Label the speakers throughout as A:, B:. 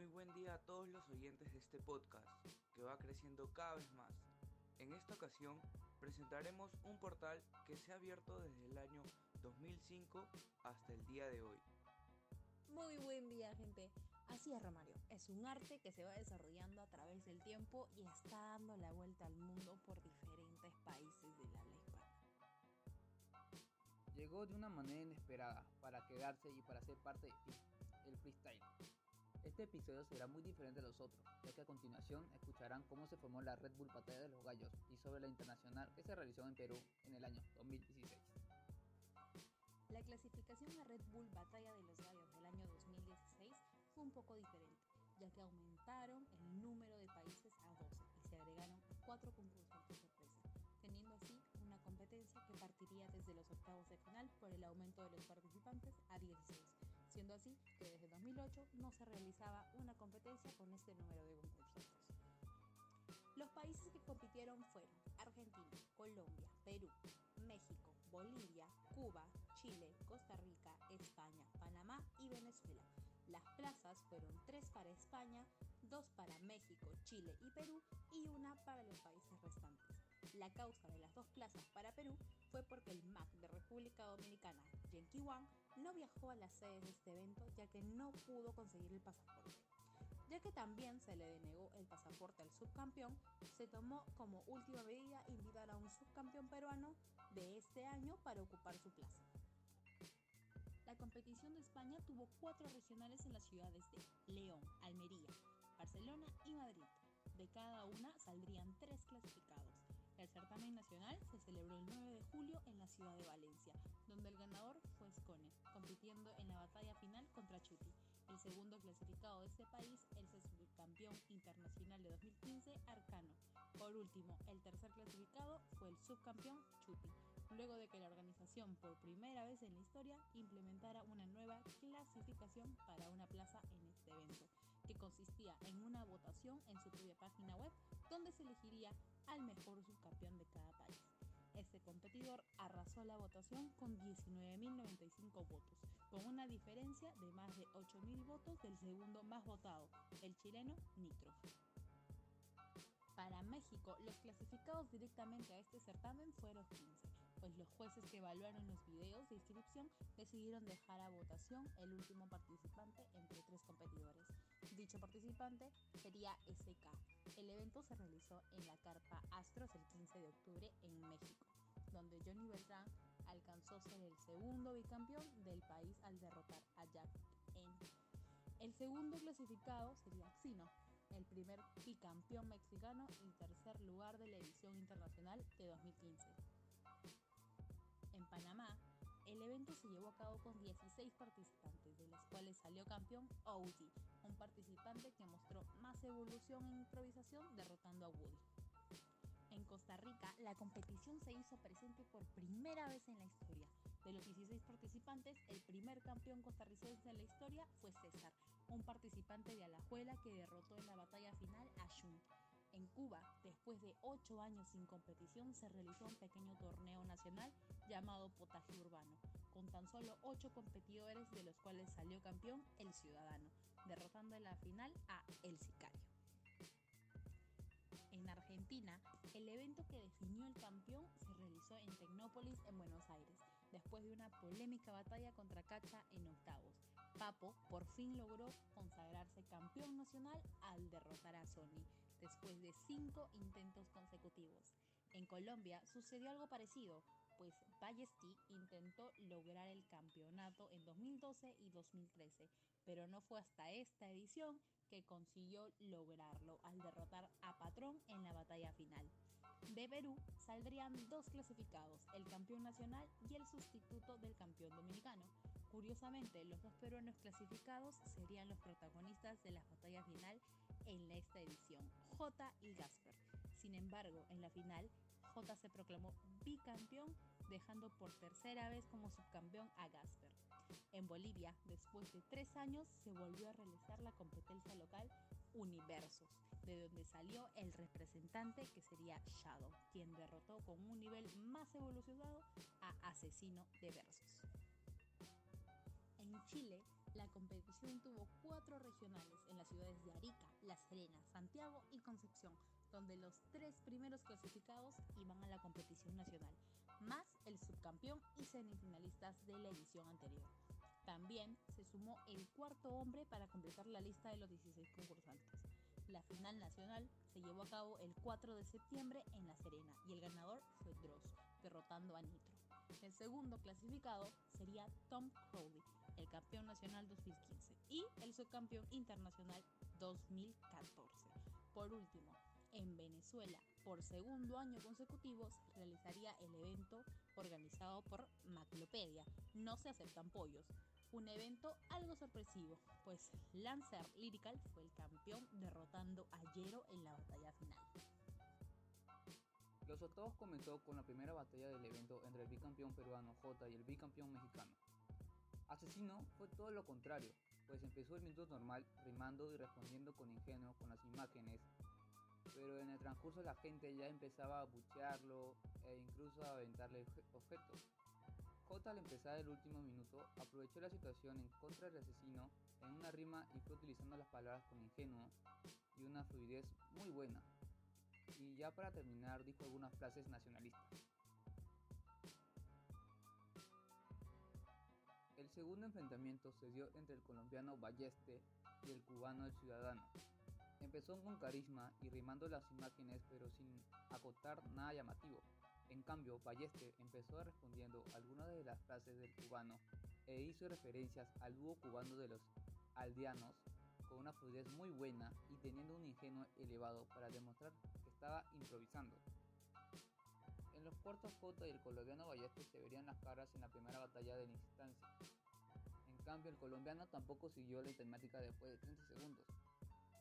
A: Muy buen día a todos los oyentes de este podcast, que va creciendo cada vez más. En esta ocasión presentaremos un portal que se ha abierto desde el año 2005 hasta el día de hoy.
B: Muy buen día gente. Así es Romario, es un arte que se va desarrollando a través del tiempo y está dando la vuelta al mundo por diferentes países de la habla hispana.
C: Llegó de una manera inesperada para quedarse y para ser parte del freestyle. Este episodio será muy diferente de los otros, ya que a continuación escucharán cómo se formó la Red Bull Batalla de los Gallos y sobre la internacional que se realizó en Perú en el año 2016.
B: La clasificación a Red Bull Batalla de los Gallos del año 2016 fue un poco diferente, ya que aumentaron el número de países a 12 y se agregaron cuatro concursantes sorpresa, teniendo así una competencia que partiría desde los octavos de final por el aumento de los participantes a 16, siendo así que desde 2008 no se realizaba una competencia con este número de concursantes. Los países que compitieron fueron Argentina, Colombia, Perú, México, Bolivia, Cuba, Chile, Costa Rica, España, Panamá y Venezuela. Las plazas fueron tres para España, dos para México, Chile y Perú y una para los países restantes. La causa de las dos plazas para Perú fue porque el MAC de República Dominicana, Yankee Wang, no viajó a la sede de este evento ya que no pudo conseguir el pasaporte ya que también se le denegó el pasaporte al subcampeón, se tomó como última medida invitar a un subcampeón peruano de este año para ocupar su plaza. La competición de España tuvo cuatro regionales en las ciudades de León, Almería, Barcelona y Madrid. De cada una saldrían tres clasificados. El certamen nacional se celebró el 9 de julio en la ciudad de Valencia, donde el ganador fue Scone, compitiendo en la batalla final contra Chuti. El segundo clasificado de este país el subcampeón internacional de 2015, Arcano. Por último, el tercer clasificado fue el subcampeón Chuti, luego de que la organización por primera vez en la historia implementara una nueva clasificación para una plaza en este evento, que consistía en una votación en su propia página web donde se elegiría al mejor subcampeón de cada país. Este competidor arrasó la votación con 19.095 votos, con una diferencia de más de 8.000 votos del segundo más votado, el chileno Nitro. Para México, los clasificados directamente a este certamen fueron 15, pues los jueces que evaluaron los videos de inscripción decidieron dejar a votación el último participante entre tres competidores. Dicho participante sería SK. El evento se realizó en la carpa Astros el 15 de octubre en México, donde Johnny Beltrán alcanzó ser el segundo bicampeón del país al derrotar a Jack N. El segundo clasificado sería Xino, el primer bicampeón mexicano y tercer lugar de la edición internacional de 2015. En Panamá, el evento se llevó a cabo con 16 participantes, de los cuales salió campeón Audi, un participante que mostró más evolución en improvisación derrotando a Woody. En Costa Rica, la competición se hizo presente por primera vez en la historia. De los 16 participantes, el primer campeón costarricense en la historia fue César, un participante de Alajuela que derrotó en la batalla final a Shun. En Cuba, después de 8 años sin competición, se realizó un pequeño torneo nacional llamado Potaje Urbano, con tan solo 8 competidores de los cuales salió campeón el Ciudadano, derrotando en la final a El Sicario en Argentina, el evento que definió el campeón se realizó en Tecnópolis, en Buenos Aires, después de una polémica batalla contra Cacha en octavos. Papo por fin logró consagrarse campeón nacional al derrotar a Sony, después de cinco intentos consecutivos. En Colombia sucedió algo parecido, pues Ballesti intentó lograr el campeonato en 2012 y 2013, pero no fue hasta esta edición que consiguió lograrlo al derrotar a Patrón en la batalla final. De Perú saldrían dos clasificados, el campeón nacional y el sustituto del campeón dominicano. Curiosamente, los dos peruanos clasificados serían los protagonistas de la batalla final en esta edición, J y Gasper. Sin embargo, en la final, J se proclamó bicampeón dejando por tercera vez como subcampeón a Gasper. En Bolivia, después de tres años, se volvió a realizar la competencia local Universos, de donde salió el representante que sería Shadow, quien derrotó con un nivel más evolucionado a Asesino de Versos. En Chile, la competición tuvo cuatro regionales en las ciudades Serena, Santiago y Concepción, donde los tres primeros clasificados iban a la competición nacional, más el subcampeón y semifinalistas de la edición anterior. También se sumó el cuarto hombre para completar la lista de los 16 concursantes. La final nacional se llevó a cabo el 4 de septiembre en La Serena y el ganador fue Dross, derrotando a Nitro. El segundo clasificado sería Tom Crowley, el campeón nacional 2015 y el subcampeón internacional 2014. Por último, en Venezuela, por segundo año consecutivo, se realizaría el evento organizado por Maclopedia. No se aceptan pollos. Un evento algo sorpresivo, pues Lancer Lyrical fue el campeón derrotando a Yero en la batalla final.
C: Los octavos comenzó con la primera batalla del evento entre el bicampeón peruano J y el bicampeón mexicano. Asesino fue todo lo contrario, pues empezó el minuto normal rimando y respondiendo con ingenuo con las imágenes, pero en el transcurso la gente ya empezaba a buchearlo e incluso a aventarle objetos. J al empezar el último minuto aprovechó la situación en contra del asesino en una rima y fue utilizando las palabras con ingenuo y una fluidez muy buena y ya para terminar dijo algunas frases nacionalistas. Segundo enfrentamiento se dio entre el colombiano Balleste y el cubano El Ciudadano. Empezó con carisma y rimando las imágenes pero sin acotar nada llamativo. En cambio, Balleste empezó respondiendo algunas de las frases del cubano e hizo referencias al dúo cubano de los aldeanos con una fluidez muy buena y teniendo un ingenuo elevado para demostrar estaba improvisando. En los cuartos J y el colombiano Ballester se verían las caras en la primera batalla de la instancia. Cambio, el colombiano tampoco siguió la temática después de 30 segundos.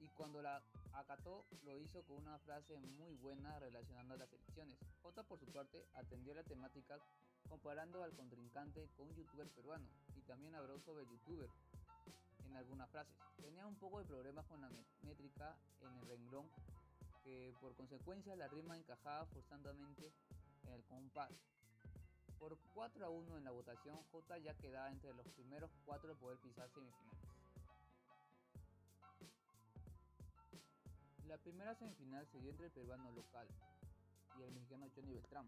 C: Y cuando la acató, lo hizo con una frase muy buena relacionando a las elecciones. J por su parte atendió la temática comparando al contrincante con un youtuber peruano y también habló sobre el youtuber en algunas frases. Tenía un poco de problemas con la métrica en el renglón que por consecuencia la rima encajaba forzadamente en el compás. Por 4 a 1 en la votación, J ya quedaba entre los primeros 4 de poder pisar semifinales. La primera semifinal se dio entre el peruano local y el mexicano Johnny Beltrán.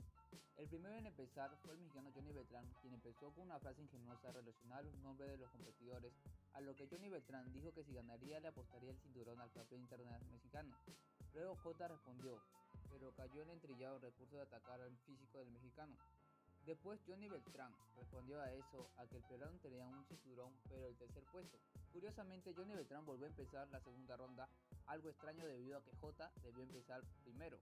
C: El primero en empezar fue el mexicano Johnny Beltrán, quien empezó con una frase ingeniosa relacionada a los nombres de los competidores, a lo que Johnny Beltrán dijo que si ganaría le apostaría el cinturón al campeón internacional mexicano. Luego J respondió, pero cayó en el trillado recurso de atacar al físico del mexicano. Después Johnny Beltrán respondió a eso, a que el peruano tenía un cinturón, pero el tercer puesto. Curiosamente, Johnny Beltrán volvió a empezar la segunda ronda, algo extraño debido a que J debió empezar primero.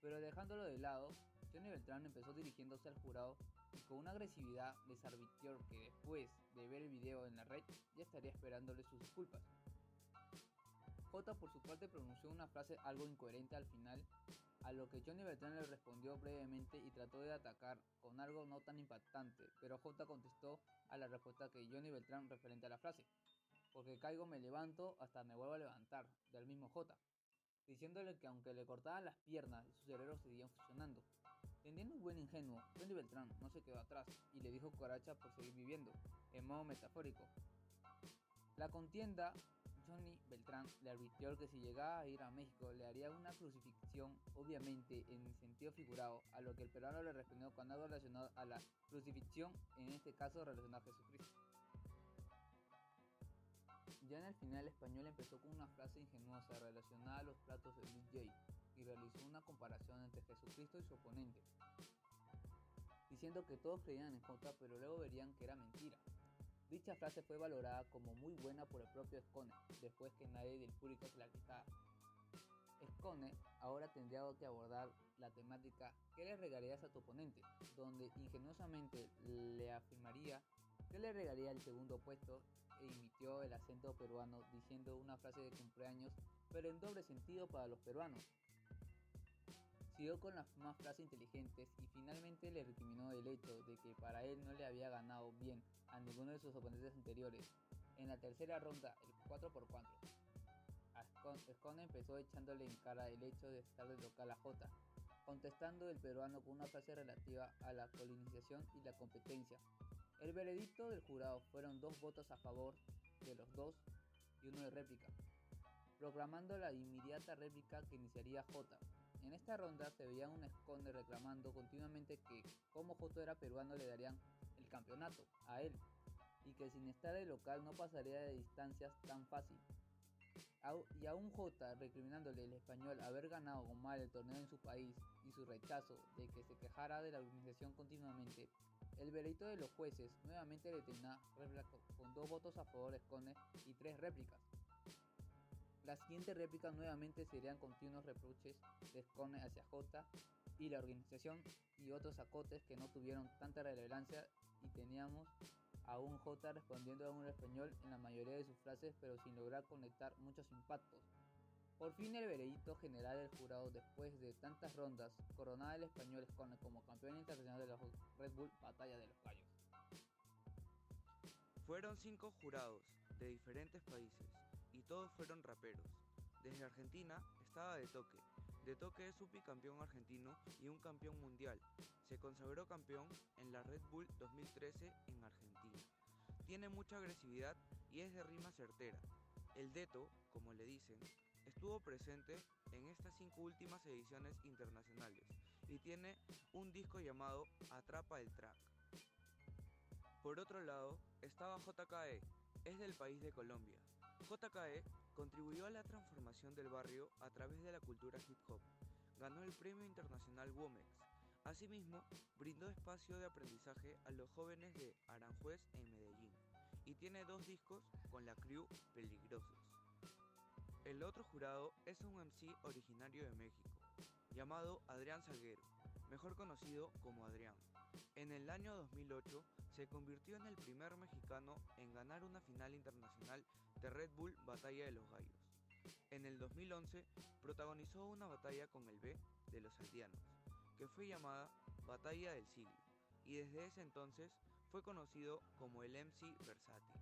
C: Pero dejándolo de lado, Johnny Beltrán empezó dirigiéndose al jurado y con una agresividad les advirtió que después de ver el video en la red ya estaría esperándole sus disculpas. J por su parte pronunció una frase algo incoherente al final, a lo que Johnny Beltrán le respondió brevemente y trató de atacar con algo no tan impactante, pero J contestó a la respuesta que Johnny Beltrán referente a la frase, porque caigo me levanto hasta me vuelvo a levantar, del mismo J, diciéndole que aunque le cortaban las piernas, sus cerebros seguían funcionando. Tendiendo un buen ingenuo, Johnny Beltrán no se quedó atrás y le dijo coracha por seguir viviendo, en modo metafórico. La contienda Beltrán le advirtió que si llegaba a ir a México le haría una crucifixión, obviamente en sentido figurado, a lo que el peruano le respondió con algo relacionado a la crucifixión, en este caso relacionado a Jesucristo. Ya en el final el español empezó con una frase ingenuosa relacionada a los platos del DJ y realizó una comparación entre Jesucristo y su oponente, diciendo que todos creían en J pero luego verían que era mentira. Dicha frase fue valorada como muy buena por el propio Scone, después que nadie del público se la quitaba. Scone ahora tendría que abordar la temática ¿qué le regalarías a tu oponente? donde ingeniosamente le afirmaría que le regalaría el segundo puesto e emitió el acento peruano diciendo una frase de cumpleaños pero en doble sentido para los peruanos. Siguió con las más frases inteligentes y finalmente le recriminó el hecho de que para él no le había ganado bien a ninguno de sus oponentes anteriores. En la tercera ronda, el 4x4, Scone empezó echándole en cara el hecho de estar de local a J, contestando el peruano con una frase relativa a la colonización y la competencia. El veredicto del jurado fueron dos votos a favor de los dos y uno de réplica. proclamando la inmediata réplica que iniciaría J. En esta ronda se veía un esconde reclamando continuamente que como J era peruano le darían el campeonato a él y que sin estar de local no pasaría de distancias tan fácil. Y a un J recriminándole el español haber ganado con mal el torneo en su país y su rechazo de que se quejara de la organización continuamente, el veredicto de los jueces nuevamente le tenía con dos votos a favor de Esconde y tres réplicas. La siguiente réplica nuevamente serían continuos reproches de Scone hacia J y la organización y otros acotes que no tuvieron tanta relevancia y teníamos a un J respondiendo a un español en la mayoría de sus frases pero sin lograr conectar muchos impactos. Por fin el veredicto general del jurado después de tantas rondas coronaba el español Scone como campeón internacional de la Red Bull Batalla de los Gallos.
A: Fueron cinco jurados de diferentes países y todos fueron raperos. Desde Argentina estaba De Toque. De Toque es un bicampeón argentino y un campeón mundial. Se consagró campeón en la Red Bull 2013 en Argentina. Tiene mucha agresividad y es de rima certera. El Deto, como le dicen, estuvo presente en estas cinco últimas ediciones internacionales y tiene un disco llamado Atrapa el Track. Por otro lado, estaba JKE, es del país de Colombia. JKE contribuyó a la transformación del barrio a través de la cultura hip hop. Ganó el Premio Internacional Womex. Asimismo, brindó espacio de aprendizaje a los jóvenes de Aranjuez en Medellín y tiene dos discos con la crew Peligrosos. El otro jurado es un MC originario de México, llamado Adrián Salguero, mejor conocido como Adrián. En el año 2008 se convirtió en el primer mexicano en ganar una final internacional de Red Bull Batalla de los Gallos. En el 2011 protagonizó una batalla con el B de los Aldeanos, que fue llamada Batalla del Siglo, y desde ese entonces fue conocido como el MC Versátil.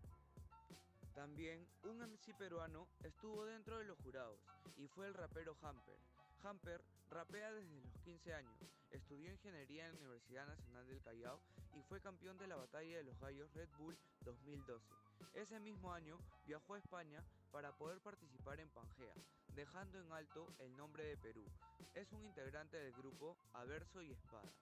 A: También un MC peruano estuvo dentro de los jurados y fue el rapero Hamper, Hamper rapea desde los 15 años, estudió ingeniería en la Universidad Nacional del Callao y fue campeón de la Batalla de los Gallos Red Bull 2012. Ese mismo año viajó a España para poder participar en Pangea, dejando en alto el nombre de Perú. Es un integrante del grupo Averso y Espada.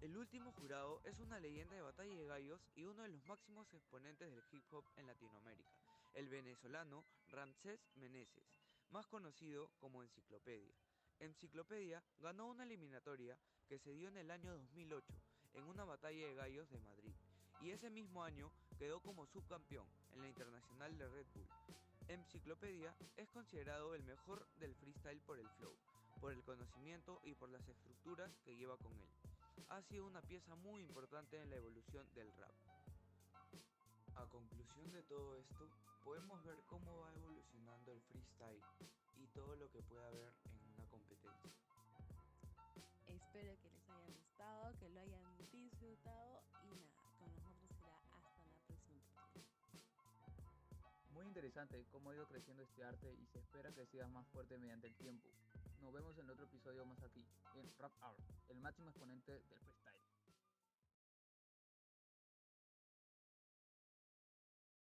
A: El último jurado es una leyenda de batalla de gallos y uno de los máximos exponentes del hip hop en Latinoamérica, el venezolano Ramsés Meneses, más conocido como Enciclopedia. Enciclopedia ganó una eliminatoria que se dio en el año 2008 en una batalla de gallos de Madrid y ese mismo año quedó como subcampeón en la Internacional de Red Bull. Enciclopedia es considerado el mejor del freestyle por el flow, por el conocimiento y por las estructuras que lleva con él. Ha sido una pieza muy importante en la evolución del rap. A conclusión de todo esto, podemos ver cómo va evolucionando el freestyle
C: Muy interesante cómo ha ido creciendo este arte y se espera que siga más fuerte mediante el tiempo. Nos vemos en otro episodio más aquí, en Rap Art, el máximo exponente del freestyle.